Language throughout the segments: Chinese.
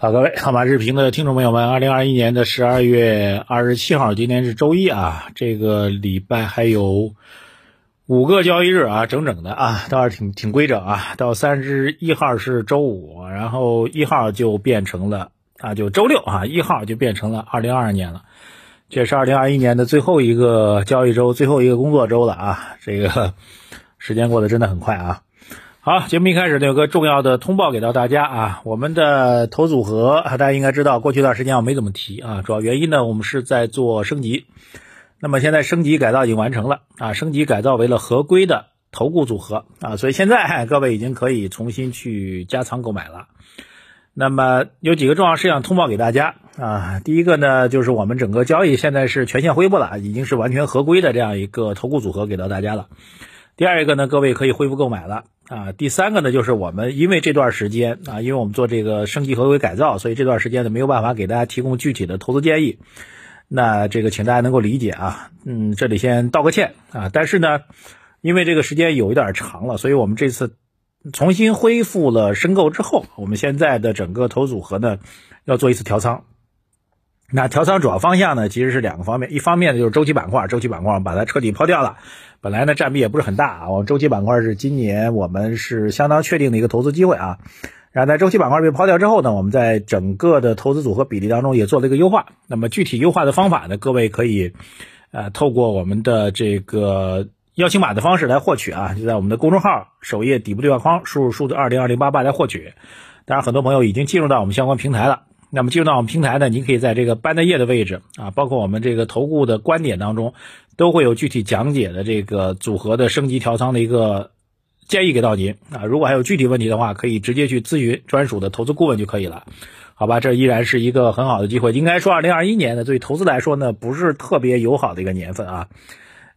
好，各位号码日评的听众朋友们，二零二一年的十二月二十七号，今天是周一啊，这个礼拜还有五个交易日啊，整整的啊，倒是挺挺规整啊。到三十一号是周五，然后一号就变成了啊，就周六啊，一号就变成了二零二二年了。这是二零二一年的最后一个交易周，最后一个工作周了啊，这个时间过得真的很快啊。好，节目一开始呢，有个重要的通报给到大家啊，我们的投组合大家应该知道，过去一段时间我没怎么提啊，主要原因呢，我们是在做升级，那么现在升级改造已经完成了啊，升级改造为了合规的投顾组合啊，所以现在各位已经可以重新去加仓购买了。那么有几个重要事项通报给大家啊，第一个呢，就是我们整个交易现在是全线恢复了，已经是完全合规的这样一个投顾组合给到大家了。第二一个呢，各位可以恢复购买了。啊，第三个呢，就是我们因为这段时间啊，因为我们做这个升级合规改造，所以这段时间呢没有办法给大家提供具体的投资建议。那这个请大家能够理解啊，嗯，这里先道个歉啊。但是呢，因为这个时间有一点长了，所以我们这次重新恢复了申购之后，我们现在的整个投组合呢要做一次调仓。那调仓主要方向呢，其实是两个方面，一方面呢就是周期板块，周期板块把它彻底抛掉了。本来呢占比也不是很大啊，我们周期板块是今年我们是相当确定的一个投资机会啊。然后在周期板块被抛掉之后呢，我们在整个的投资组合比例当中也做了一个优化。那么具体优化的方法呢，各位可以呃透过我们的这个邀请码的方式来获取啊，就在我们的公众号首页底部对话框输入数字二零二零八八来获取。当然，很多朋友已经进入到我们相关平台了。那么进入到我们平台呢，您可以在这个班的页的位置啊，包括我们这个投顾的观点当中，都会有具体讲解的这个组合的升级调仓的一个建议给到您啊。如果还有具体问题的话，可以直接去咨询专属的投资顾问就可以了，好吧？这依然是一个很好的机会。应该说，二零二一年呢，对投资来说呢，不是特别友好的一个年份啊。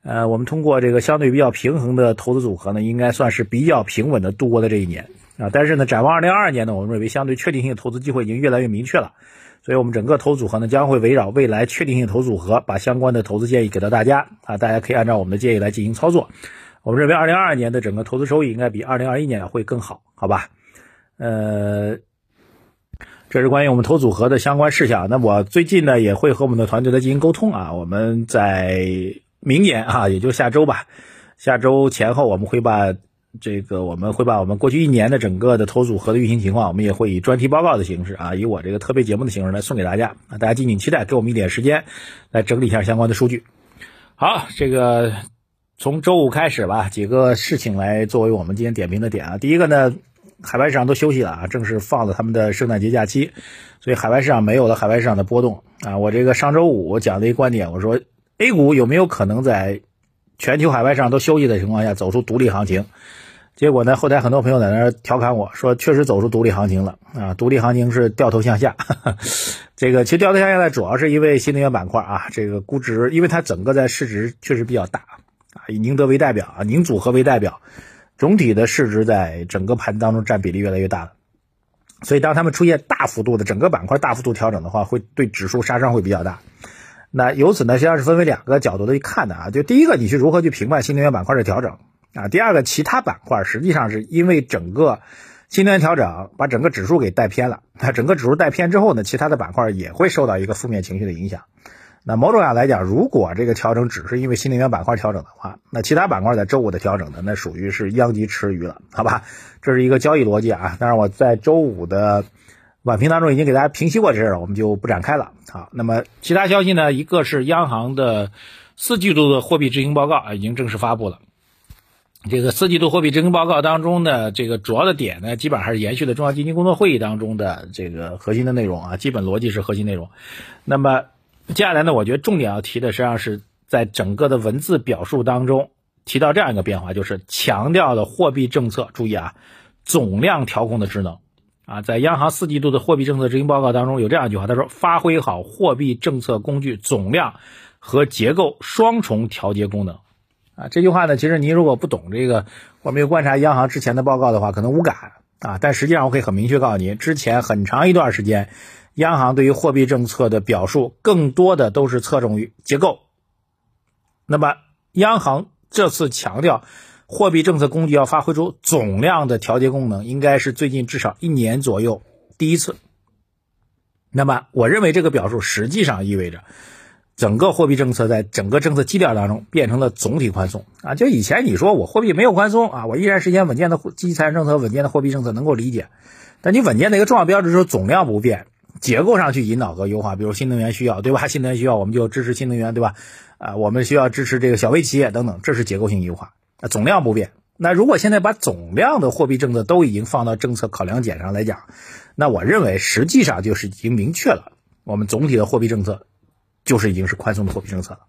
呃，我们通过这个相对比较平衡的投资组合呢，应该算是比较平稳的度过的这一年。啊，但是呢，展望二零二二年呢，我们认为相对确定性的投资机会已经越来越明确了，所以我们整个投组合呢将会围绕未来确定性投组合，把相关的投资建议给到大家啊，大家可以按照我们的建议来进行操作。我们认为二零二二年的整个投资收益应该比二零二一年会更好，好吧？呃，这是关于我们投组合的相关事项。那我最近呢也会和我们的团队来进行沟通啊，我们在明年啊，也就下周吧，下周前后我们会把。这个我们会把我们过去一年的整个的投组合的运行情况，我们也会以专题报告的形式啊，以我这个特别节目的形式来送给大家啊，大家敬请期待，给我们一点时间来整理一下相关的数据。好，这个从周五开始吧，几个事情来作为我们今天点评的点啊。第一个呢，海外市场都休息了啊，正是放了他们的圣诞节假期，所以海外市场没有了海外市场的波动啊。我这个上周五我讲的一个观点，我说 A 股有没有可能在全球海外市场都休息的情况下走出独立行情？结果呢？后台很多朋友在那调侃我说：“确实走出独立行情了啊！独立行情是掉头向下。这个其实掉头向下呢，主要是因为新能源板块啊，这个估值，因为它整个在市值确实比较大啊，以宁德为代表啊，宁组合为代表，总体的市值在整个盘当中占比例越来越大了。所以当他们出现大幅度的整个板块大幅度调整的话，会对指数杀伤会比较大。那由此呢，实际上是分为两个角度的去看的啊。就第一个，你是如何去评判新能源板块的调整？啊，第二个，其他板块实际上是因为整个新能源调整把整个指数给带偏了。它整个指数带偏之后呢，其他的板块也会受到一个负面情绪的影响。那某种上来讲，如果这个调整只是因为新能源板块调整的话，那其他板块在周五的调整呢，那属于是殃及池鱼了，好吧？这是一个交易逻辑啊。当然，我在周五的晚评当中已经给大家平息过这事了，我们就不展开了。好，那么其他消息呢？一个是央行的四季度的货币执行报告啊，已经正式发布了。这个四季度货币执行报告当中的这个主要的点呢，基本上还是延续的中央经济工作会议当中的这个核心的内容啊，基本逻辑是核心内容。那么接下来呢，我觉得重点要提的实际上是在整个的文字表述当中提到这样一个变化，就是强调了货币政策，注意啊，总量调控的职能啊，在央行四季度的货币政策执行报告当中有这样一句话，他说发挥好货币政策工具总量和结构双重调节功能。啊，这句话呢，其实您如果不懂这个，或没有观察央行之前的报告的话，可能无感啊。但实际上，我可以很明确告诉您，之前很长一段时间，央行对于货币政策的表述，更多的都是侧重于结构。那么，央行这次强调货币政策工具要发挥出总量的调节功能，应该是最近至少一年左右第一次那么我认为这个表述实际上意味着。整个货币政策在整个政策基调当中变成了总体宽松啊！就以前你说我货币没有宽松啊，我依然实现稳健的积极财政政策、稳健的货币政策能够理解。但你稳健的一个重要标志是总量不变，结构上去引导和优化，比如新能源需要，对吧？新能源需要我们就支持新能源，对吧？啊，我们需要支持这个小微企业等等，这是结构性优化。啊，总量不变。那如果现在把总量的货币政策都已经放到政策考量点上来讲，那我认为实际上就是已经明确了我们总体的货币政策。就是已经是宽松的货币政策了，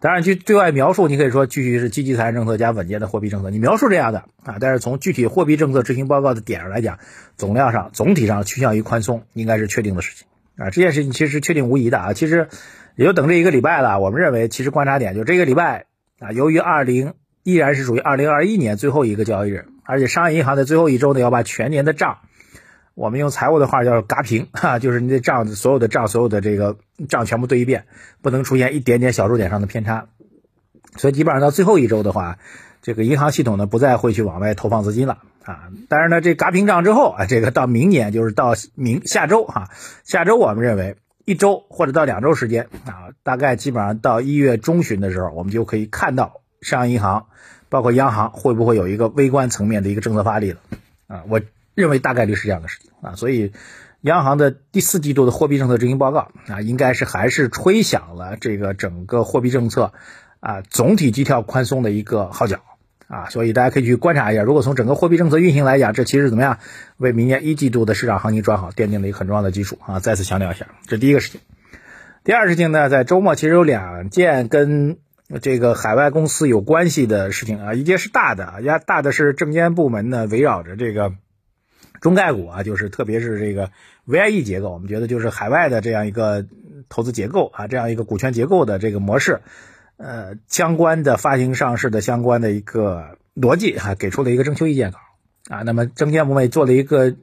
当然，去对外描述，你可以说继续是积极财政政策加稳健的货币政策，你描述这样的啊，但是从具体货币政策执行报告的点上来讲，总量上总体上趋向于宽松，应该是确定的事情啊。这件事情其实确定无疑的啊，其实也就等这一个礼拜了。我们认为，其实观察点就这个礼拜啊，由于二零依然是属于二零二一年最后一个交易日，而且商业银行在最后一周呢要把全年的账。我们用财务的话叫“嘎平”哈，就是你的账，所有的账，所有的这个账全部对一遍，不能出现一点点小数点上的偏差。所以基本上到最后一周的话，这个银行系统呢不再会去往外投放资金了啊。但是呢，这嘎平账之后啊，这个到明年就是到明下周哈，下周我们认为一周或者到两周时间啊，大概基本上到一月中旬的时候，我们就可以看到商业银行包括央行会不会有一个微观层面的一个政策发力了啊？我。认为大概率是这样的事情啊，所以央行的第四季度的货币政策执行报告啊，应该是还是吹响了这个整个货币政策啊总体基调宽松的一个号角啊，所以大家可以去观察一下，如果从整个货币政策运行来讲，这其实怎么样为明年一季度的市场行情转好奠定了一个很重要的基础啊。再次强调一下，这第一个事情。第二事情呢，在周末其实有两件跟这个海外公司有关系的事情啊，一件是大的，呀大的是证监部门呢围绕着这个。中概股啊，就是特别是这个 VIE 结构，我们觉得就是海外的这样一个投资结构啊，这样一个股权结构的这个模式，呃，相关的发行上市的相关的一个逻辑哈，给出了一个征求意见稿啊。那么证监会做了一个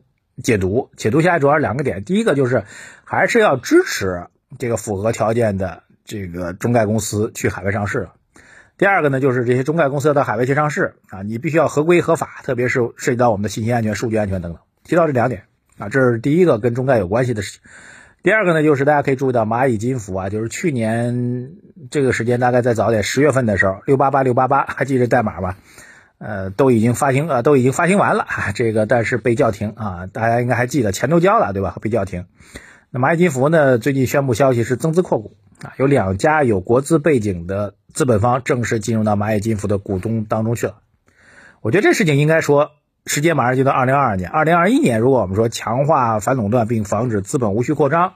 解读，解读下来主要两个点，第一个就是还是要支持这个符合条件的这个中概公司去海外上市了。第二个呢，就是这些中概公司要到海外去上市啊，你必须要合规合法，特别是涉及到我们的信息安全、数据安全等等。提到这两点啊，这是第一个跟中概有关系的事情。第二个呢，就是大家可以注意到蚂蚁金服啊，就是去年这个时间大概再早点，十月份的时候，六八八六八八，还记得代码吧？呃，都已经发行呃，都已经发行完了，这个但是被叫停啊，大家应该还记得，钱都交了对吧？被叫停。那蚂蚁金服呢，最近宣布消息是增资扩股啊，有两家有国资背景的资本方正式进入到蚂蚁金服的股东当中去了。我觉得这事情应该说。时间马上就到二零二二年，二零二一年，如果我们说强化反垄断并防止资本无序扩张，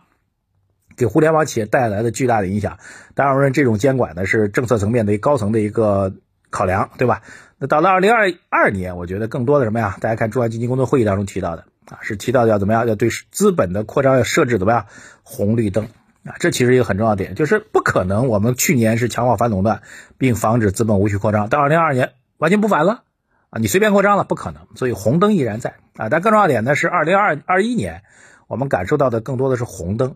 给互联网企业带来的巨大的影响，当然，我认这种监管呢是政策层面的一高层的一个考量，对吧？那到了二零二二年，我觉得更多的什么呀？大家看中央经济工作会议当中提到的啊，是提到要怎么样？要对资本的扩张要设置怎么样红绿灯啊？这其实一个很重要点，就是不可能我们去年是强化反垄断并防止资本无序扩张，到二零二二年完全不反了。啊，你随便扩张了不可能，所以红灯依然在啊。但更重要点呢是，二零二二一年我们感受到的更多的是红灯，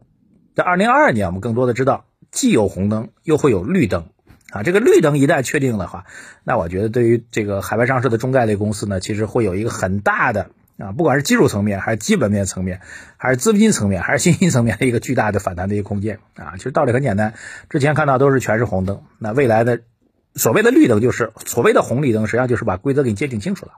在二零二二年我们更多的知道既有红灯又会有绿灯啊。这个绿灯一旦确定的话，那我觉得对于这个海外上市的中概类公司呢，其实会有一个很大的啊，不管是技术层面还是基本面层面，还是资金层面还是信心层面的一个巨大的反弹的一个空间啊。其实道理很简单，之前看到都是全是红灯，那未来的。所谓的绿灯就是所谓的红绿灯，实际上就是把规则给你界定清楚了。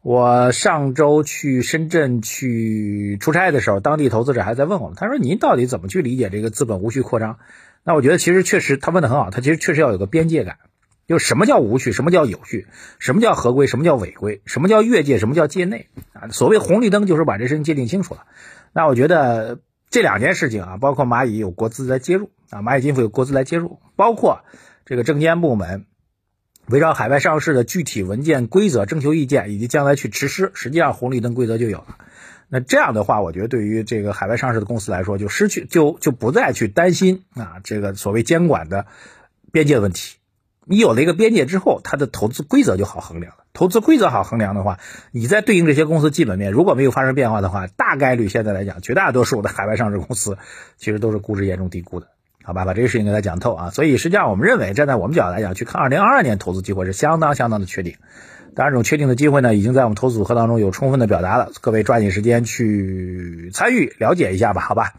我上周去深圳去出差的时候，当地投资者还在问我们，他说：“您到底怎么去理解这个资本无序扩张？”那我觉得其实确实他问的很好，他其实确实要有个边界感，就什么叫无序，什么叫有序，什么叫合规，什么叫违规，什么叫越界，什么叫界内啊？所谓红绿灯就是把这事情界定清楚了。那我觉得这两件事情啊，包括蚂蚁有国资来介入啊，蚂蚁金服有国资来介入，包括。这个证监部门围绕海外上市的具体文件规则征求意见，以及将来去实施，实际上红绿灯规则就有了。那这样的话，我觉得对于这个海外上市的公司来说，就失去就就不再去担心啊这个所谓监管的边界问题。你有了一个边界之后，它的投资规则就好衡量了。投资规则好衡量的话，你在对应这些公司基本面如果没有发生变化的话，大概率现在来讲，绝大多数的海外上市公司其实都是估值严重低估的。好吧，把这个事情给他讲透啊。所以实际上，我们认为站在我们角度来讲，去看二零二二年投资机会是相当相当的确定。当然，这种确定的机会呢，已经在我们投资组合当中有充分的表达了，各位抓紧时间去参与了解一下吧，好吧？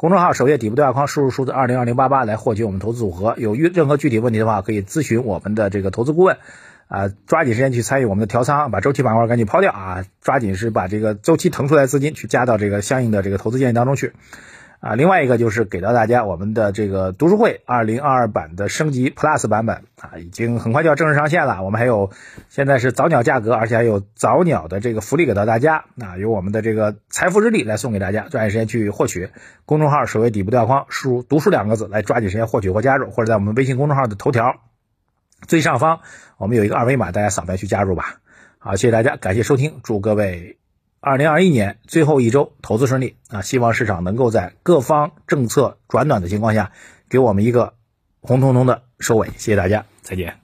公众号首页底部对话框输入数字二零二零八八来获取我们投资组合。有遇任何具体问题的话，可以咨询我们的这个投资顾问。啊，抓紧时间去参与我们的调仓，把周期板块赶紧抛掉啊！抓紧是把这个周期腾出来资金去加到这个相应的这个投资建议当中去。啊，另外一个就是给到大家我们的这个读书会二零二二版的升级 Plus 版本啊，已经很快就要正式上线了。我们还有现在是早鸟价格，而且还有早鸟的这个福利给到大家啊，有我们的这个财富日历来送给大家，抓紧时间去获取。公众号首页底部对话框输入“读书”两个字来抓紧时间获取或加入，或者在我们微信公众号的头条最上方我们有一个二维码，大家扫描去加入吧。好，谢谢大家，感谢收听，祝各位。二零二一年最后一周投资顺利啊！希望市场能够在各方政策转暖的情况下，给我们一个红彤彤的收尾。谢谢大家，再见。